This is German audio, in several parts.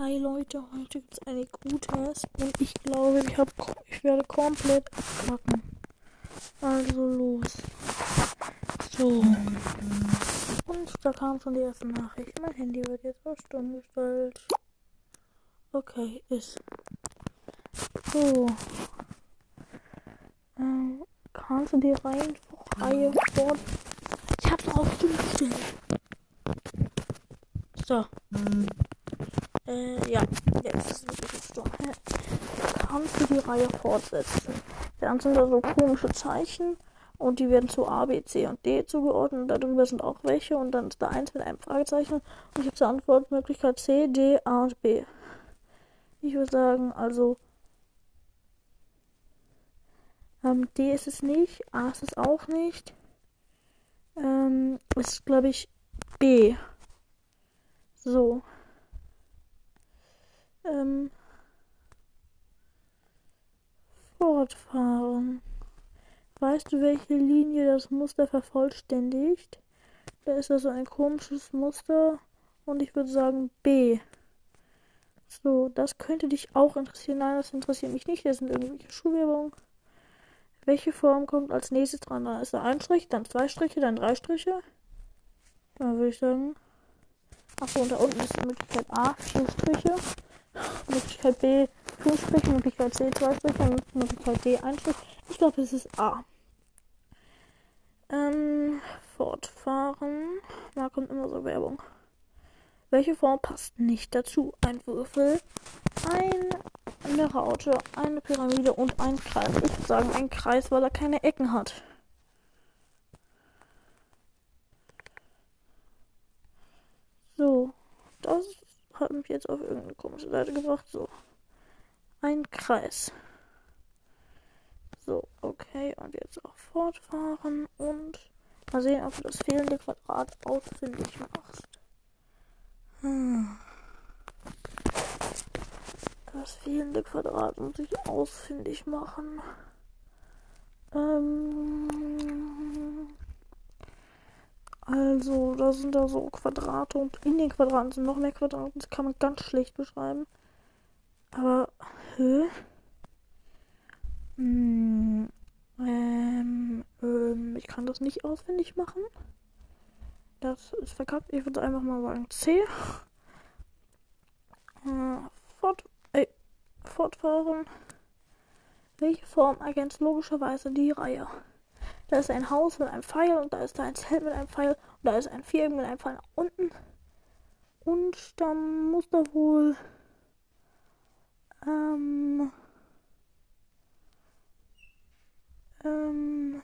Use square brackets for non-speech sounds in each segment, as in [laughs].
Hi Leute, heute gibt es eine gutes und ich glaube, ich, hab, ich werde komplett abkacken. Also los. So. Und da kam schon die erste Nachricht. Mein Handy wird jetzt auf stumm gestellt. Okay, ist. So. Ähm, kannst du die Reihenreihe fort. Ich hab's auf stumm gestellt. So. Äh, ja, jetzt ist es wirklich stumm. Kannst du die Reihe fortsetzen? Dann sind da so komische Zeichen und die werden zu A, B, C und D zugeordnet. Und darüber sind auch welche und dann ist da eins mit einem Fragezeichen und ich habe zur Antwortmöglichkeit C, D, A und B. Ich würde sagen, also ähm, D ist es nicht, A ist es auch nicht. Ähm, ist glaube ich B. So. Ähm, fortfahren. Weißt du, welche Linie das Muster vervollständigt? Da ist also ein komisches Muster und ich würde sagen B. So, das könnte dich auch interessieren. Nein, das interessiert mich nicht. Das sind irgendwelche Schulwerbungen. Welche Form kommt als nächstes dran? Da ist da ein Strich, dann zwei Striche, dann drei Striche. Dann würde ich sagen. Achso, und da unten ist die Möglichkeit A, vier Striche. Möglichkeit B, fünf Striche. Möglichkeit C, zwei Striche. Und Möglichkeit D, ein Strich. Ich glaube, es ist A. Ähm, fortfahren. Da kommt immer so Werbung. Welche Form passt nicht dazu? Ein Würfel, eine Raute, eine Pyramide und ein Kreis. Ich würde sagen ein Kreis, weil er keine Ecken hat. So, das hat mich jetzt auf irgendeine komische Seite gebracht. So, ein Kreis. So, okay, und jetzt auch fortfahren und mal sehen, ob du das fehlende Quadrat ausfindig machst. Hm. Das fehlende Quadrat muss ich ausfindig machen. Ähm also, da sind da so Quadrate und in den Quadraten sind noch mehr Quadrate. Das kann man ganz schlecht beschreiben. Aber, hä? Hm, ähm, ähm, ich kann das nicht auswendig machen. Das ist verkackt. Ich würde einfach mal sagen C. Äh, fort, ey, fortfahren. Welche Form ergänzt logischerweise die Reihe? Da ist ein Haus mit einem Pfeil und da ist da ein Zelt mit einem Pfeil und da ist ein Viereck mit einem Pfeil nach unten. Und dann muss da wohl ähm, ähm,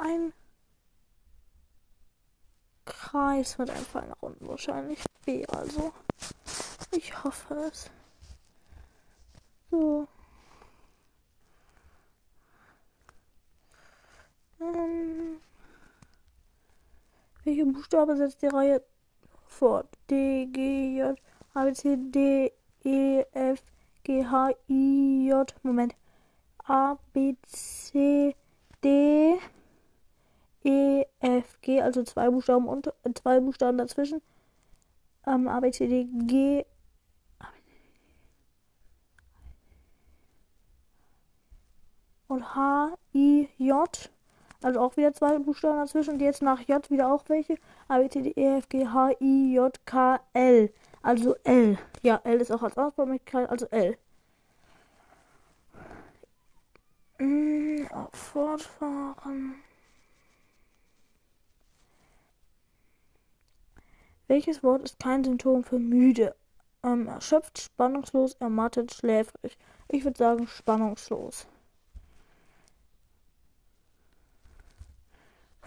ein Kreis mit einem Pfeil nach unten wahrscheinlich. B also. Ich hoffe es. So. Welche Buchstabe setzt die Reihe fort? D, G, J, A, B, C, D, E, F, G, H, I, J. Moment. A, B, C, D, E, F, G, also zwei Buchstaben und äh, zwei Buchstaben dazwischen. Ähm, A, B, C, D, G. Und H, I, J. Also auch wieder zwei Buchstaben dazwischen. Und jetzt nach J wieder auch welche. A, B, C, D, E, F, G, H, I, J, K, L. Also L. Ja, L ist auch als Ausbaumöglichkeit, also L. Mm, fortfahren. Welches Wort ist kein Symptom für müde? Ähm, erschöpft, spannungslos, ermattet, schläfrig. Ich würde sagen spannungslos.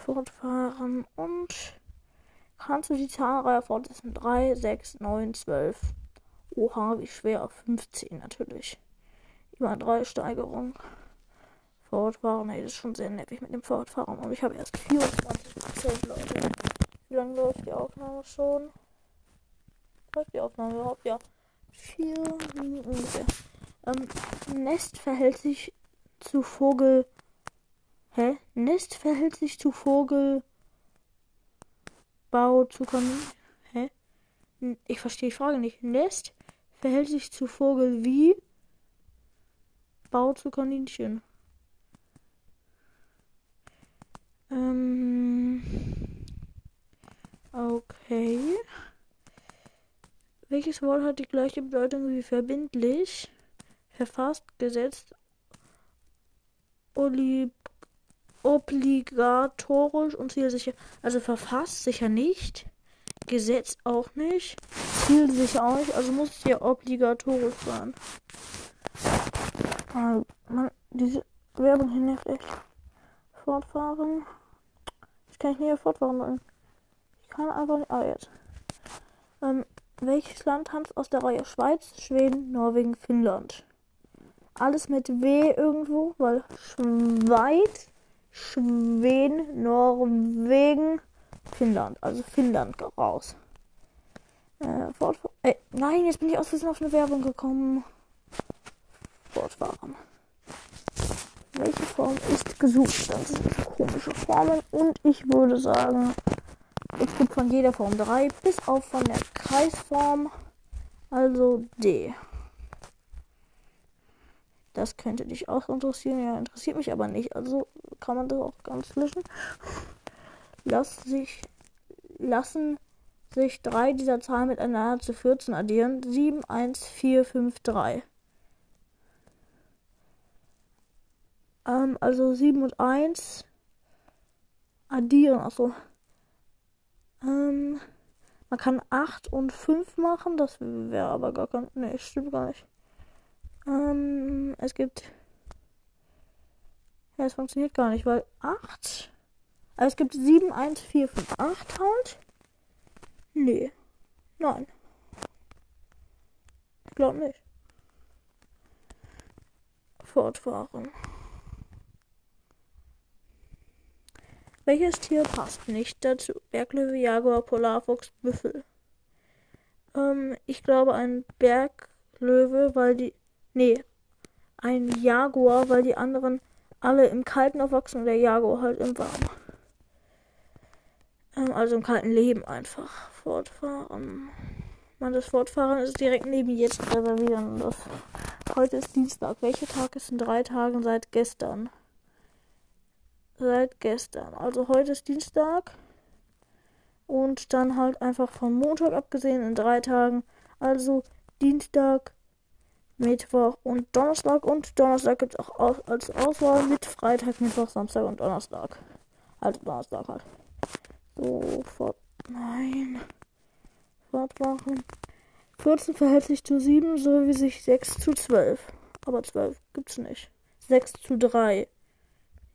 Fortfahren und kannst du die Zahlreihe fortsetzen? 3, 6, 9, 12. Oha, wie schwer. 15 natürlich. Immer drei Steigerungen. Fortfahren, ey, das ist schon sehr nervig mit dem Fortfahren. Und ich habe erst 24% Leute. Wie lange läuft die Aufnahme schon? Läuft die Aufnahme überhaupt? Ja. Vier Minuten ungefähr. Ähm, Nest verhält sich zu Vogel. Hä? Nest verhält sich zu Vogel. Bau zu Kon. Hä? Ich verstehe die Frage nicht. Nest verhält sich zu Vogel wie Bau zu Kaninchen. Ähm. Okay. Welches Wort hat die gleiche Bedeutung wie verbindlich, verfasst, gesetzt, obligatorisch und zielsicher? Also verfasst sicher nicht, gesetzt auch nicht, zielsicher auch nicht, also muss es ja obligatorisch sein. Also, man, diese Werbung hier nervt echt. Fortfahren. Ich kann ich nicht fortfahren. Ich kann einfach nicht. Ah, jetzt. Ähm, welches Land tanzt aus der Reihe Schweiz, Schweden, Norwegen, Finnland? Alles mit W irgendwo, weil Schweiz, Schweden, Norwegen, Finnland. Also Finnland raus. Äh, fortfahren. Äh, nein, jetzt bin ich aus Versehen auf eine Werbung gekommen. Fortfahren. Welche Form ist gesucht? Das sind komische Formen und ich würde sagen, es gibt von jeder Form 3, bis auf von der Kreisform, also D. Das könnte dich auch interessieren, ja, interessiert mich aber nicht, also kann man das auch ganz löschen. Lass sich, lassen sich drei dieser Zahlen miteinander zu 14 addieren. 7, 1, 4, 5, 3. Ähm, also 7 und 1 addieren, also ähm, man kann 8 und 5 machen, das wäre aber gar kein. Ne, stimmt gar nicht. Ähm, es gibt. Ja, es funktioniert gar nicht, weil 8. Also es gibt 7, 1, 4, 5, 8 halt. Nee. Nein. Ich glaube nicht. Fortfahren. Welches Tier passt nicht dazu? Berglöwe, Jaguar, Polarfuchs, Büffel. Ähm, ich glaube ein Berglöwe, weil die. Nee, ein Jaguar, weil die anderen alle im Kalten aufwachsen und der Jaguar halt im Warmen. Ähm, also im kalten Leben einfach. Fortfahren. Man, das Fortfahren ist direkt neben jetzt reservieren. Das, heute ist Dienstag. Welcher Tag ist in drei Tagen seit gestern? seit gestern. Also heute ist Dienstag. Und dann halt einfach vom Montag abgesehen in drei Tagen. Also Dienstag, Mittwoch und Donnerstag. Und Donnerstag gibt es auch als Auswahl mit Freitag, Mittwoch, Samstag und Donnerstag. Also Donnerstag halt. So, fort. Nein. Fortmachen. 14 verhält sich zu 7, so wie sich 6 zu 12. Aber 12 gibt's nicht. 6 zu 3.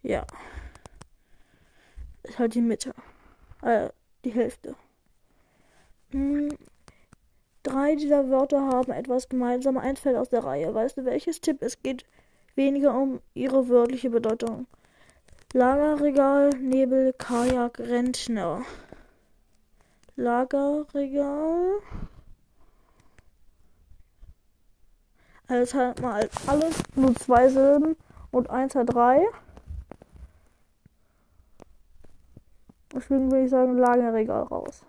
Ja ist halt die Mitte. Äh, die Hälfte. Hm, drei dieser Wörter haben etwas gemeinsam. Eins fällt aus der Reihe. Weißt du welches Tipp? Es geht weniger um ihre wörtliche Bedeutung. Lagerregal, Nebel, Kajak, Rentner. Lagerregal. Alles halt mal alles nur zwei Silben und eins hat drei. Deswegen würde ich sagen, Lagerregal raus.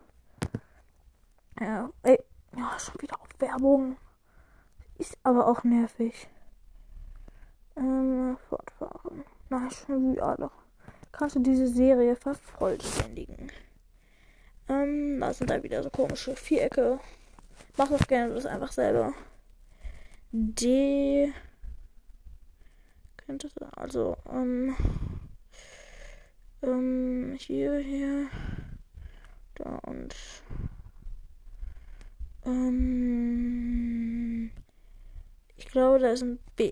Ja, ey. Ja, schon wieder auf Werbung. Ist aber auch nervig. Ähm, fortfahren. Na, schon wieder alle. Kannst du diese Serie vervollständigen? Ähm, da sind da wieder so komische Vierecke. Mach das gerne das einfach selber. D. Könnte also, ähm. Ähm, hier, hier. Da und. Ähm. Ich glaube, da ist ein B.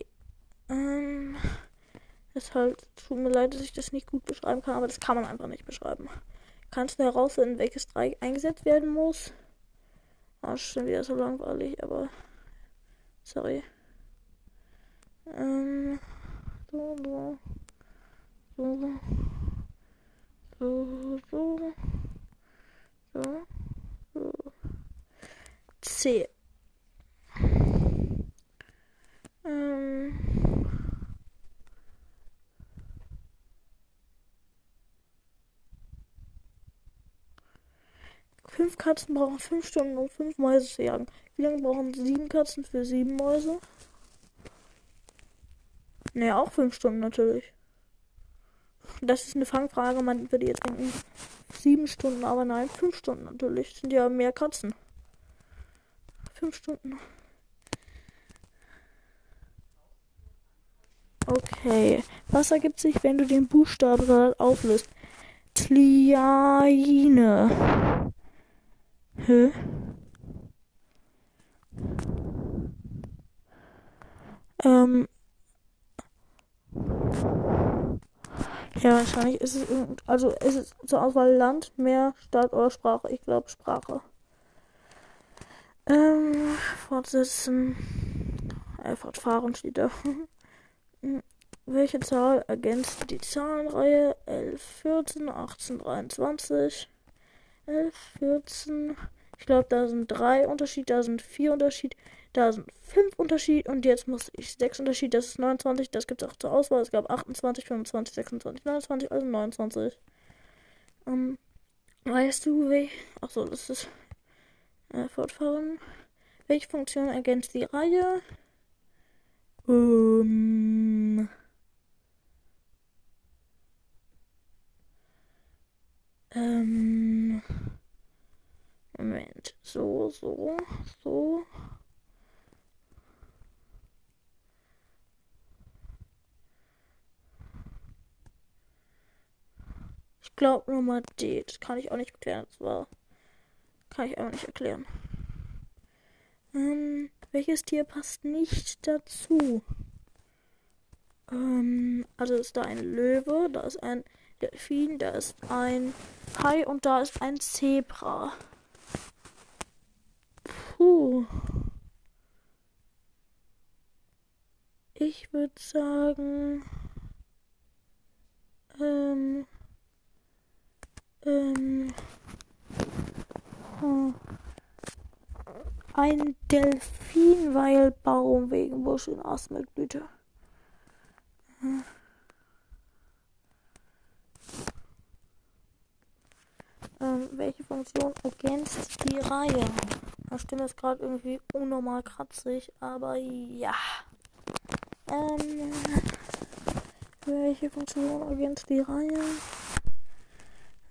Ähm. Es halt, tut mir leid, dass ich das nicht gut beschreiben kann, aber das kann man einfach nicht beschreiben. Kannst du herausfinden, welches Dreieck eingesetzt werden muss? Ah, ist schon wieder so langweilig, aber. Sorry. Ähm. So, so so, so, so, so. C. Ähm. Katzen brauchen fünf Stunden, um fünf Mäuse zu jagen. Wie lange brauchen sieben Katzen für sieben Mäuse? Naja, auch fünf Stunden natürlich. Das ist eine Fangfrage. Man würde jetzt denken, sieben Stunden, aber nein, fünf Stunden natürlich. Sind ja mehr Katzen. Fünf Stunden. Okay. Was ergibt sich, wenn du den Buchstaben auflöst? Tliaine. Hä? Ähm. Ja, wahrscheinlich ist es also ist es zur Auswahl Land, Meer, Stadt oder Sprache. Ich glaube Sprache. Ähm, fortsetzen. Äh, fortfahren steht da. [laughs] Welche Zahl ergänzt die Zahlenreihe 11, 14, 18, 23? 11, 14. Ich glaube, da sind drei Unterschied, da sind vier Unterschied, da sind fünf Unterschied und jetzt muss ich sechs Unterschied. Das ist 29. Das gibt es auch zur Auswahl. Es gab 28, 25, 26, 29, also 29. Ähm, weißt du, wie. Achso, das ist. Äh, fortfahren. Welche Funktion ergänzt die Reihe? Ähm. Ähm. Moment. So, so, so. Ich glaube Nummer D. Das kann ich auch nicht erklären. Das war. Kann ich auch nicht erklären. Ähm, welches Tier passt nicht dazu? Ähm, also ist da ein Löwe, da ist ein Delfin, da ist ein Hai und da ist ein Zebra. Puh. Ich würde sagen. Ähm. Hm. Ein Delfin, weil Baum wegen Busch in Asmelblüte. Hm. Ähm, welche Funktion ergänzt die Reihe? Meine Stimme ist gerade irgendwie unnormal kratzig, aber ja. Ähm, welche Funktion ergänzt die Reihe?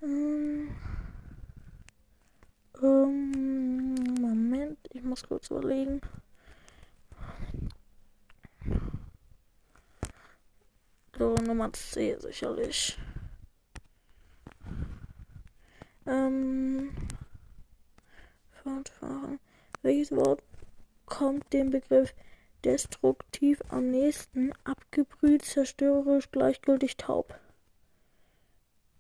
Ähm, Moment, ich muss kurz überlegen. So, Nummer C sicherlich. Ähm, fortfahren. Welches Wort kommt dem Begriff destruktiv am nächsten? Abgebrüht, zerstörerisch, gleichgültig, taub.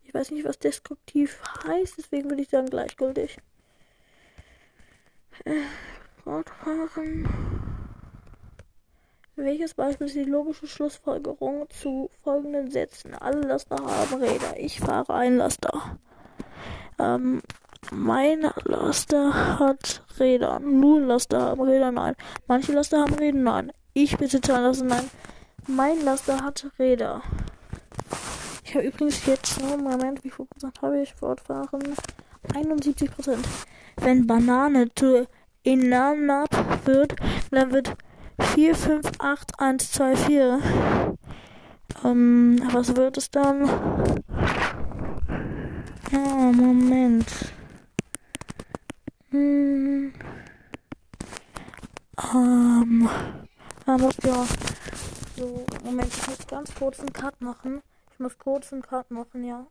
Ich weiß nicht, was destruktiv heißt, deswegen würde ich sagen gleichgültig. Fortfahren. Welches Beispiel ist die logische Schlussfolgerung zu folgenden Sätzen? Alle Laster haben Räder. Ich fahre ein Laster. Ähm, mein Laster hat Räder. Nur Laster haben Räder, nein. Manche Laster haben Räder, nein. Ich besitze ein Laster, nein. Mein Laster hat Räder. Ich habe übrigens jetzt, nur Moment, wie viel Prozent habe ich fortfahren? 71 Prozent. Wenn Banane zu Inanab wird, dann wird 4, 5, 8, 1, 2, 4. Ähm, was wird es dann? Oh, Moment. Hm. Ähm. Aber ja. So, Moment, ich muss ganz kurz einen Cut machen. Ich muss kurz einen Cut machen, ja.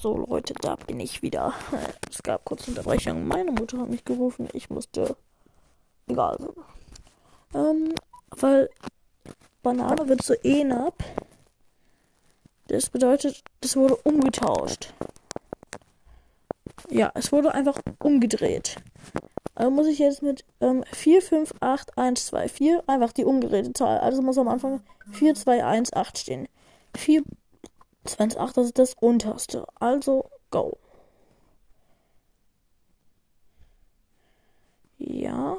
So, Leute, da bin ich wieder. [laughs] Es gab kurz Unterbrechung. Meine Mutter hat mich gerufen. Ich musste. Egal. Ähm, weil Banane wird zu Enab. Das bedeutet, das wurde umgetauscht. Ja, es wurde einfach umgedreht. Also muss ich jetzt mit ähm, 4, 5, 8, 1, 2, 4 einfach die umgedrehte Zahl. Also muss am Anfang 4, 2, 1, 8 stehen. 4, 2, 1, 8, das ist das unterste. Also, go. Ja,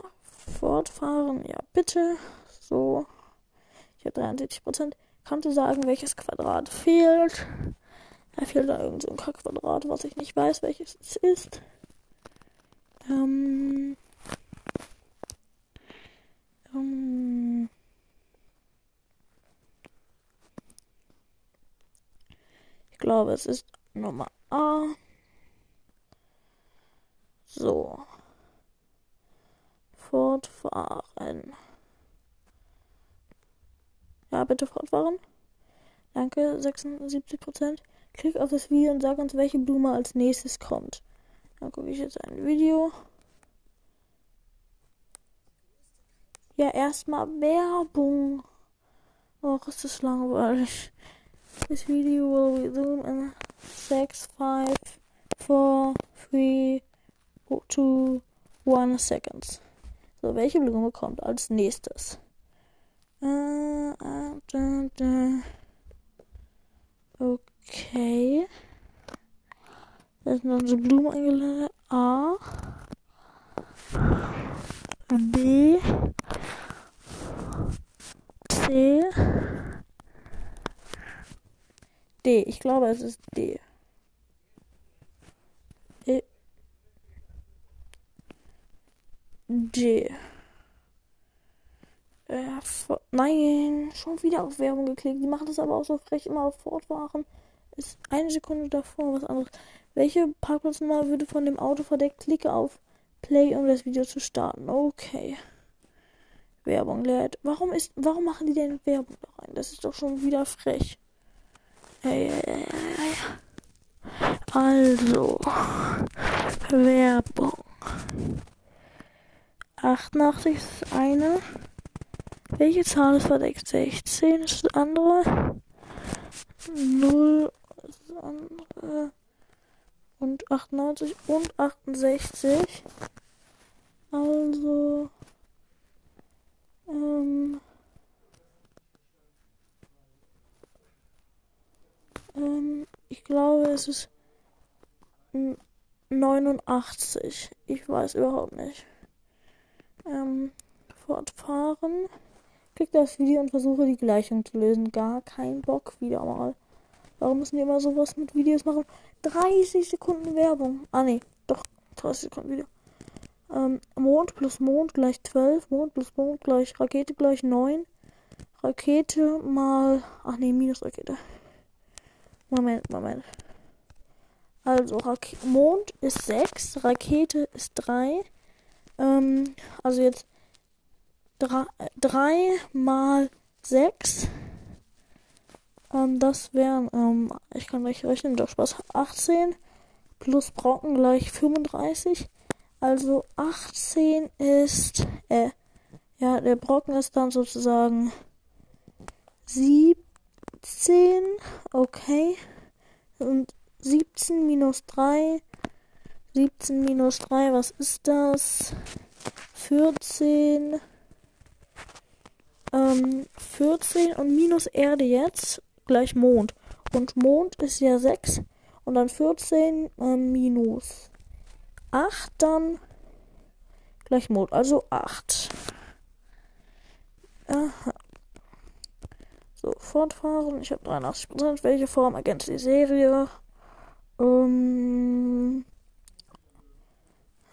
fortfahren. Ja, bitte. So. Ich habe 73 Prozent. Kannst du sagen, welches Quadrat fehlt? Da fehlt da irgend so ein Quadrat, was ich nicht weiß, welches es ist. Ähm. Glaube, es ist Nummer A. So. Fortfahren. Ja, bitte fortfahren. Danke, 76%. Klick auf das Video und sag uns, welche Blume als nächstes kommt. Dann gucke ich jetzt ein Video. Ja, erstmal Werbung. Och, ist das langweilig. This video will resume in 6, 5, 4, 3, 2, 1 seconds. So, welche Blume kommt als nächstes? Äh, äh, da. Okay. Da sind unsere Blumen eingeladen. A. B. C. D. Ich glaube, es ist D. E. G. Äh, nein, schon wieder auf Werbung geklickt. Die machen das aber auch so frech immer auf Fortfahren. Ist eine Sekunde davor was anderes. Welche Parkplatznummer würde von dem Auto verdeckt? Klicke auf Play, um das Video zu starten. Okay. Werbung lädt. Warum ist, warum machen die denn Werbung da rein? Das ist doch schon wieder frech. Ey, ey, ey. Also, Werbung. 88 ist eine. Welche Zahl ist verdeckt? 16 ist das andere. 0 ist das andere. Und 98 und 68. Also. Ähm. Ähm, ich glaube, es ist 89. Ich weiß überhaupt nicht. Ähm, fortfahren. Klick das Video und versuche die Gleichung zu lösen. Gar kein Bock wieder mal. Warum müssen wir immer sowas mit Videos machen? 30 Sekunden Werbung. Ah nee, doch 30 Sekunden Video. Ähm, Mond plus Mond gleich 12. Mond plus Mond gleich Rakete gleich 9. Rakete mal. Ach nee, minus Rakete. Moment, Moment. Also, Rak Mond ist 6, Rakete ist 3. Ähm, also jetzt 3 mal 6. Ähm, das wären, ähm, ich kann gleich rechnen, doch Spaß, 18 plus Brocken gleich 35. Also 18 ist, äh, ja, der Brocken ist dann sozusagen 17, okay. Und 17 minus 3, 17 minus 3, was ist das? 14, ähm, 14 und minus Erde jetzt gleich Mond. Und Mond ist ja 6 und dann 14 äh, minus 8 dann gleich Mond, also 8. Aha. Fortfahren. Ich habe 83%. Welche Form ergänzt die Serie? Ähm.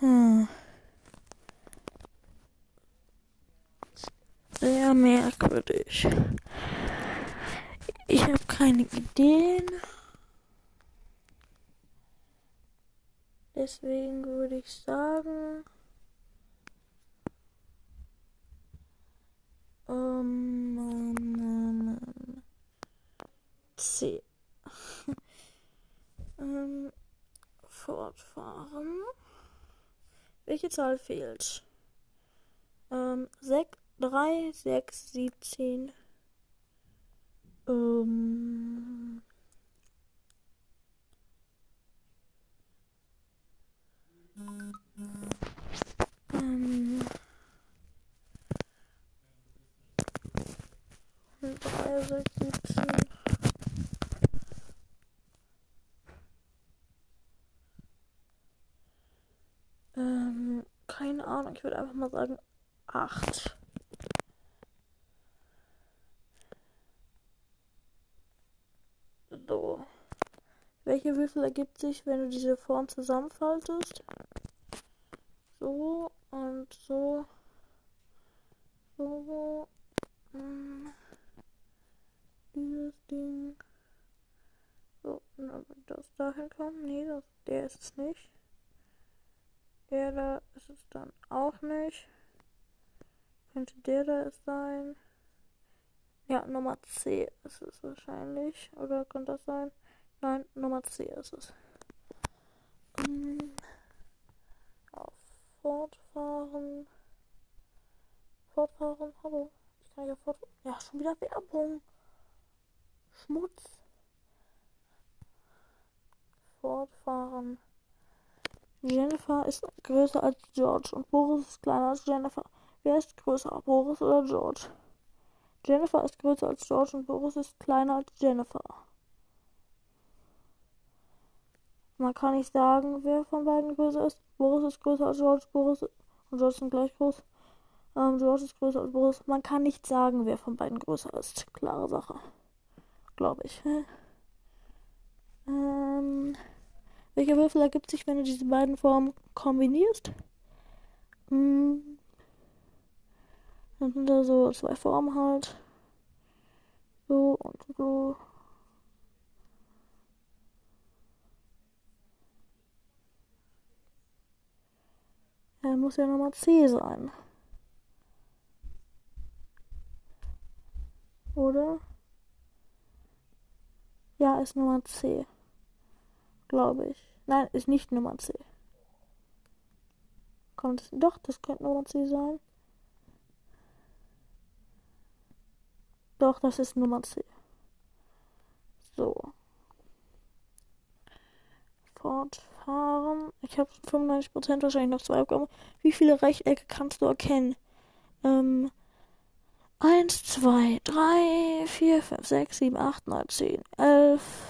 Hm. Sehr merkwürdig. Ich habe keine Ideen. Deswegen würde ich sagen. Um, um, um, C. ähm, fortfahren. Welche Zahl fehlt? Ähm, 6, 3, 6, 17. Ähm. Ähm. 3, Ich würde einfach mal sagen 8. So. Welche Würfel ergibt sich, wenn du diese Form zusammenfaltest? So und so. So. Hm. Dieses Ding. So, und dann das dahin kommen. Nee, das, der ist es nicht. Der da ist es dann auch nicht. Könnte der da es sein? Ja, Nummer C ist es wahrscheinlich. Oder könnte das sein? Nein, Nummer C ist es. Um, auf Fortfahren. Fortfahren, hallo. Ich kann ja fortfahren. Ja, schon wieder Werbung. Schmutz. Fortfahren. Jennifer ist größer als George und Boris ist kleiner als Jennifer. Wer ist größer, Boris oder George? Jennifer ist größer als George und Boris ist kleiner als Jennifer. Man kann nicht sagen, wer von beiden größer ist. Boris ist größer als George, Boris und George sind gleich groß. Ähm, George ist größer als Boris. Man kann nicht sagen, wer von beiden größer ist. Klare Sache. Glaube ich. [laughs] ähm, welcher Würfel ergibt sich, wenn du diese beiden Formen kombinierst? Hm. Dann sind da so zwei Formen halt. So und so. Ja, muss ja Nummer C sein. Oder? Ja, ist Nummer C. Glaube ich. Nein, ist nicht Nummer C. Kommt es? Doch, das könnte Nummer C sein. Doch, das ist Nummer C. So. Fortfahren. Ich habe 95% wahrscheinlich noch zwei Aufgaben. Wie viele Rechtecke kannst du erkennen? Ähm, 1, 2, 3, 4, 5, 6, 7, 8, 9, 10, 11.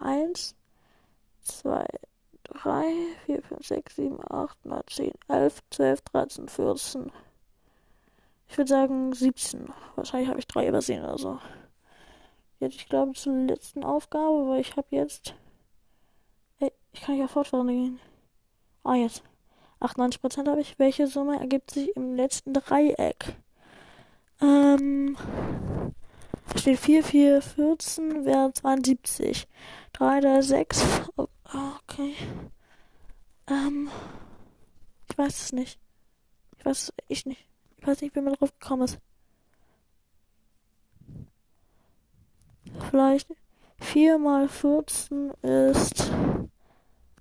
1, 2, 3, 4, 5, 6, 7, 8, 9, 10, 11, 12, 13, 14. Ich würde sagen 17. Wahrscheinlich habe ich drei übersehen oder so. Jetzt, ich glaube, zur letzten Aufgabe, weil ich habe jetzt. Ey, ich kann ja fortfahren gehen. Ah, jetzt. 98% habe ich. Welche Summe ergibt sich im letzten Dreieck? Ähm. Steht 4, 4, 14, wäre 72. 3, 3, 6. okay. Ähm. Ich weiß es nicht. Ich weiß es echt nicht. Ich weiß nicht, wie man drauf gekommen ist. Vielleicht 4 mal 14 ist.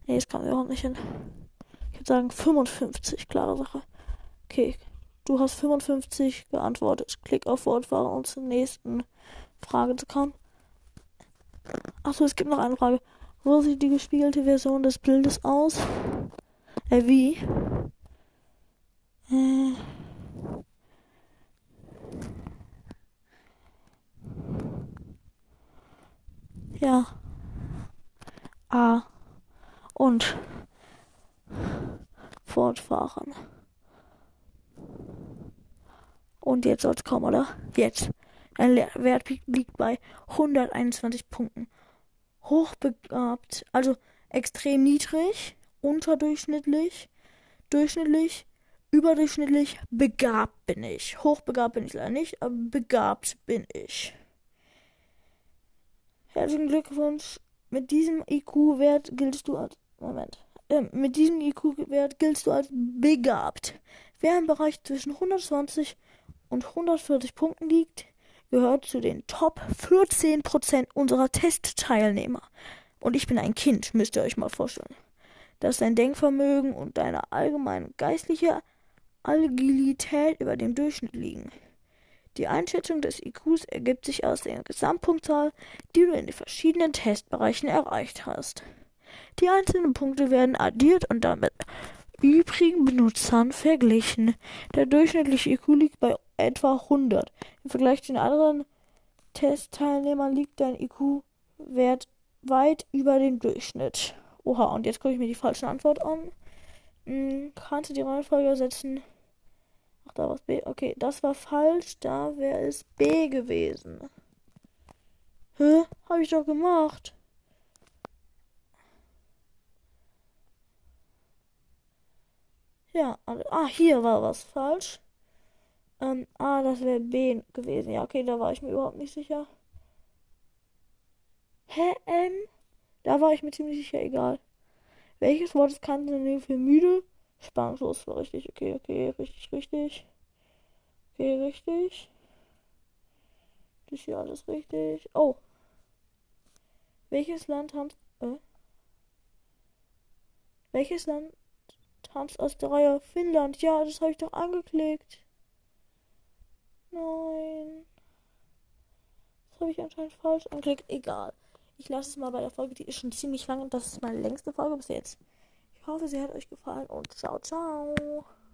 Nee, das kann ich auch nicht hin. Ich würde sagen 55, klare Sache. Okay, du hast 55 geantwortet. Klick auf Fortfahren, um zur nächsten Frage zu kommen. Achso, es gibt noch eine Frage. Wo sieht die gespiegelte Version des Bildes aus? Äh, wie? Äh. Ja. A. Und fortfahren. Und jetzt soll's kommen, oder? Jetzt. Ein Wert liegt bei 121 Punkten. Hochbegabt, also extrem niedrig, unterdurchschnittlich, durchschnittlich, überdurchschnittlich, begabt bin ich. Hochbegabt bin ich leider nicht, aber begabt bin ich. Herzlichen Glückwunsch. Mit diesem IQ-Wert giltst du als. Moment. Äh, mit diesem IQ-Wert giltst du als begabt. Wer im Bereich zwischen 120 und 140 Punkten liegt, gehört zu den Top 14% unserer Testteilnehmer. Und ich bin ein Kind, müsst ihr euch mal vorstellen. Dass dein Denkvermögen und deine allgemeine geistliche Agilität über dem Durchschnitt liegen. Die Einschätzung des IQs ergibt sich aus der Gesamtpunktzahl, die du in den verschiedenen Testbereichen erreicht hast. Die einzelnen Punkte werden addiert und damit übrigen Benutzern verglichen. Der durchschnittliche IQ liegt bei etwa 100. Im Vergleich zu den anderen Testteilnehmern liegt dein IQ-Wert weit über dem Durchschnitt. Oha, und jetzt gucke ich mir die falsche Antwort an. Hm, kannst du die Reihenfolge ersetzen? Ach, da war es B. Okay, das war falsch. Da wäre es B gewesen. Hä? Hab ich doch gemacht. Ja, also, ah, hier war was falsch. Ähm, ah, das wäre B gewesen. Ja, okay, da war ich mir überhaupt nicht sicher. Hä, M? Da war ich mir ziemlich sicher, egal. Welches Wort ist Kantonym für müde? Spannungslos war richtig. Okay, okay, richtig, richtig. Okay, richtig. Das ist hier alles richtig. Oh. Welches Land tanzt. Äh? Welches Land tanzt aus der Reihe Finnland? Ja, das habe ich doch angeklickt. Nein. Das habe ich anscheinend falsch angeklickt. Egal. Ich lasse es mal bei der Folge. Die ist schon ziemlich lang und das ist meine längste Folge bis jetzt. Ich hoffe, sie hat euch gefallen und ciao, ciao.